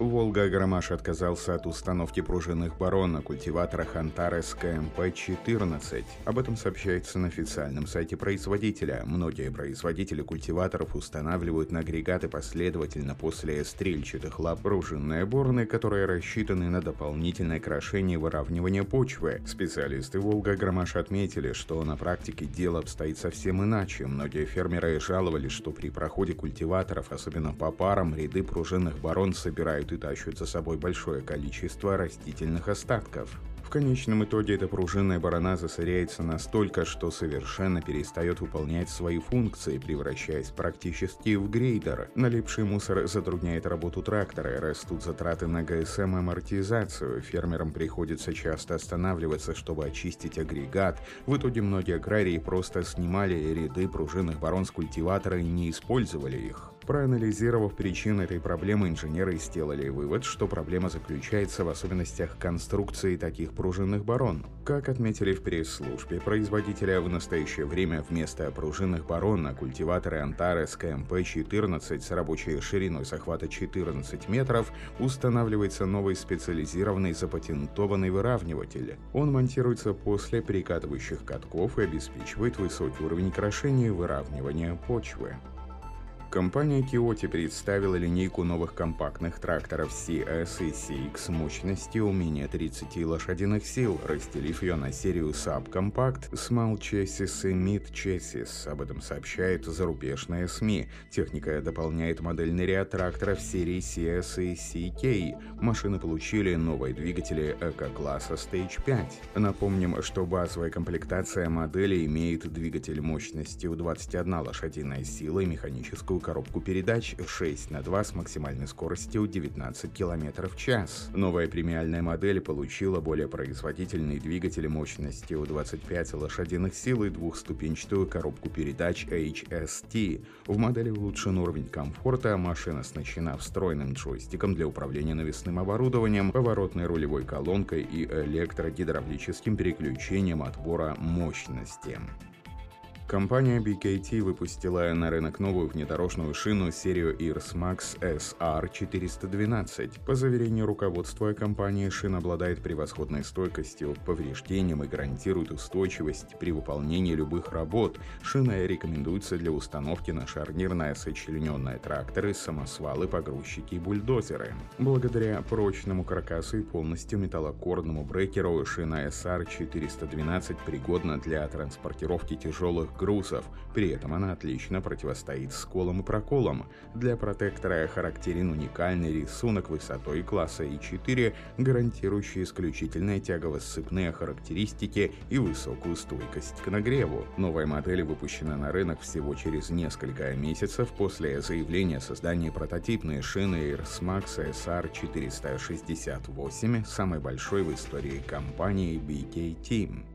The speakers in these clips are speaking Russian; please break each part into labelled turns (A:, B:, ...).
A: Волга-Агромаш отказался от установки пружинных барон на культиваторах Антарес КМП-14. Об этом сообщается на официальном сайте производителя. Многие производители культиваторов устанавливают на агрегаты последовательно после стрельчатых лап пружинные борны, которые рассчитаны на дополнительное крошение и выравнивание почвы. Специалисты Волга-Агромаш отметили, что на практике дело обстоит совсем иначе. Многие фермеры жаловались, что при проходе культиваторов, особенно по парам, ряды пружинных барон собирают и тащат за собой большое количество растительных остатков. В конечном итоге эта пружинная барана засоряется настолько, что совершенно перестает выполнять свои функции, превращаясь практически в грейдер. Налипший мусор затрудняет работу трактора, растут затраты на ГСМ и амортизацию, фермерам приходится часто останавливаться, чтобы очистить агрегат. В итоге многие аграрии просто снимали ряды пружинных барон с культиватора и не использовали их. Проанализировав причины этой проблемы, инженеры сделали вывод, что проблема заключается в особенностях конструкции таких пружинных барон. Как отметили в пресс-службе производителя, в настоящее время вместо пружинных барон на культиваторы Antares КМП-14 с рабочей шириной захвата 14 метров устанавливается новый специализированный запатентованный выравниватель. Он монтируется после прикатывающих катков и обеспечивает высокий уровень крошения и выравнивания почвы. Компания Kioto представила линейку новых компактных тракторов CS и CX мощностью менее 30 лошадиных сил, разделив ее на серию Subcompact, Small Chassis и Mid Chassis. Об этом сообщает зарубежные СМИ. Техника дополняет модельный ряд тракторов серии CS и CK. Машины получили новые двигатели эко-класса Stage 5. Напомним, что базовая комплектация модели имеет двигатель мощностью 21 лошадиная сила и механическую коробку передач 6 на 2 с максимальной скоростью 19 км в час. Новая премиальная модель получила более производительный двигатель мощностью 25 лошадиных сил и двухступенчатую коробку передач HST. В модели улучшен уровень комфорта, машина оснащена встроенным джойстиком для управления навесным оборудованием, поворотной рулевой колонкой и электрогидравлическим переключением отбора мощности. Компания BKT выпустила на рынок новую внедорожную шину серию IRS Max SR412. По заверению руководства компании, шина обладает превосходной стойкостью к повреждениям и гарантирует устойчивость при выполнении любых работ. Шина рекомендуется для установки на шарнирные сочлененные тракторы, самосвалы, погрузчики и бульдозеры. Благодаря прочному каркасу и полностью металлокорному брекеру шина SR412 пригодна для транспортировки тяжелых грузов. При этом она отлично противостоит сколам и проколам. Для протектора характерен уникальный рисунок высотой класса И4, гарантирующий исключительные тягово-сцепные характеристики и высокую стойкость к нагреву. Новая модель выпущена на рынок всего через несколько месяцев после заявления о создании прототипной шины AirSmax SR468, самой большой в истории компании BKT.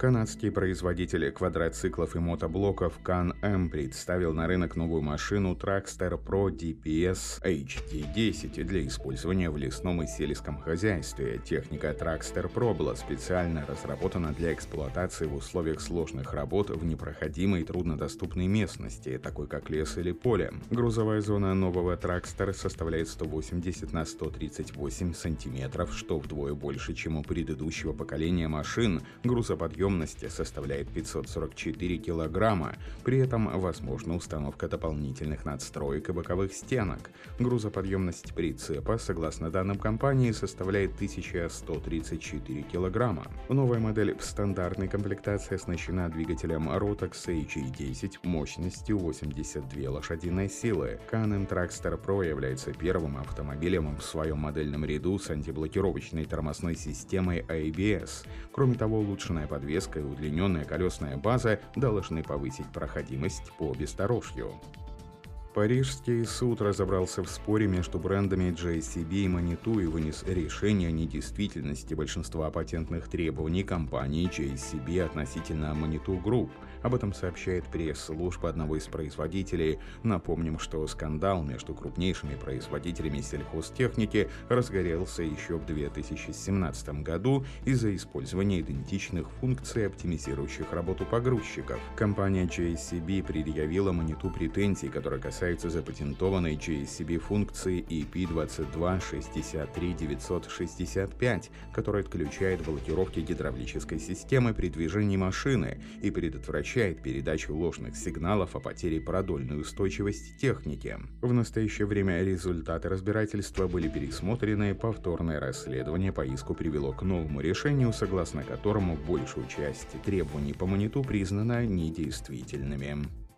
A: Канадский производитель квадроциклов и мотоблоков Can-Am представил на рынок новую машину Trackster Pro DPS HD10 для использования в лесном и сельском хозяйстве. Техника Trackster Pro была специально разработана для эксплуатации в условиях сложных работ в непроходимой и труднодоступной местности, такой как лес или поле. Грузовая зона нового Trackster составляет 180 на 138 сантиметров, что вдвое больше, чем у предыдущего поколения машин. Грузоподъем объемности составляет 544 килограмма. При этом возможна установка дополнительных надстроек и боковых стенок. Грузоподъемность прицепа, согласно данным компании, составляет 1134 килограмма. Новая модель в стандартной комплектации оснащена двигателем Rotax HE10 мощностью 82 лошадиной силы. Canon Trackster Pro является первым автомобилем в своем модельном ряду с антиблокировочной тормозной системой ABS. Кроме того, улучшенная подвеска и удлиненная колесная база должны повысить проходимость по бездорожью. Парижский суд разобрался в споре между брендами JCB и Manitou и вынес решение о недействительности большинства патентных требований компании JCB относительно Manitou Group. Об этом сообщает пресс-служба одного из производителей. Напомним, что скандал между крупнейшими производителями сельхозтехники разгорелся еще в 2017 году из-за использования идентичных функций, оптимизирующих работу погрузчиков. Компания JCB предъявила Manitou претензии, которые касаются касаются запатентованной JCB функции EP2263965, которая отключает блокировки гидравлической системы при движении машины и предотвращает передачу ложных сигналов о потере продольной устойчивости техники. В настоящее время результаты разбирательства были пересмотрены, повторное расследование по иску привело к новому решению, согласно которому большую часть требований по монету признана недействительными.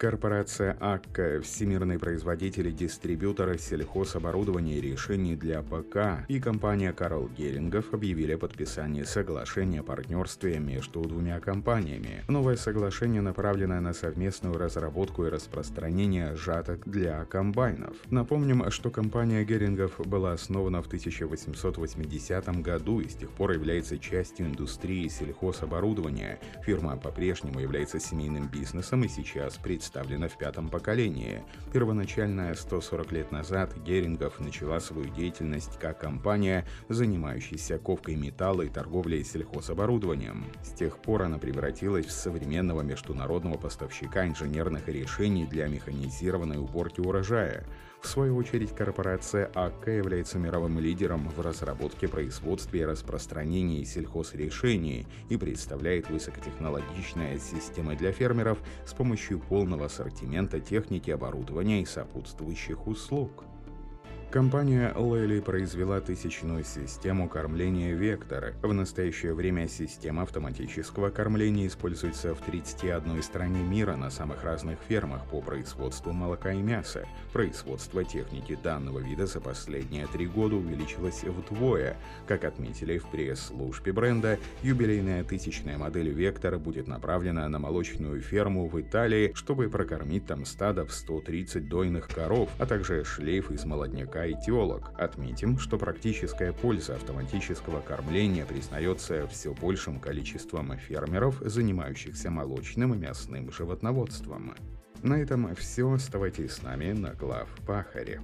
A: Корпорация АККА, всемирный производитель и дистрибьютор сельхозоборудования и решений для ПК, и компания Карл Герингов объявили о подписании соглашения о партнерстве между двумя компаниями. Новое соглашение направлено на совместную разработку и распространение жаток для комбайнов. Напомним, что компания Герингов была основана в 1880 году и с тех пор является частью индустрии сельхозоборудования. Фирма по-прежнему является семейным бизнесом и сейчас представляет представлена в пятом поколении. Первоначально 140 лет назад Герингов начала свою деятельность как компания, занимающаяся ковкой металла и торговлей сельхозоборудованием. С тех пор она превратилась в современного международного поставщика инженерных решений для механизированной уборки урожая. В свою очередь, корпорация АК является мировым лидером в разработке, производстве и распространении сельхозрешений и представляет высокотехнологичные системы для фермеров с помощью полного ассортимента техники, оборудования и сопутствующих услуг. Компания Лэли произвела тысячную систему кормления «Вектор». В настоящее время система автоматического кормления используется в 31 стране мира на самых разных фермах по производству молока и мяса. Производство техники данного вида за последние три года увеличилось вдвое. Как отметили в пресс-службе бренда, юбилейная тысячная модель «Вектора» будет направлена на молочную ферму в Италии, чтобы прокормить там стадо в 130 дойных коров, а также шлейф из молодняка языка Отметим, что практическая польза автоматического кормления признается все большим количеством фермеров, занимающихся молочным и мясным животноводством. На этом все. Оставайтесь с нами на глав Пахаре.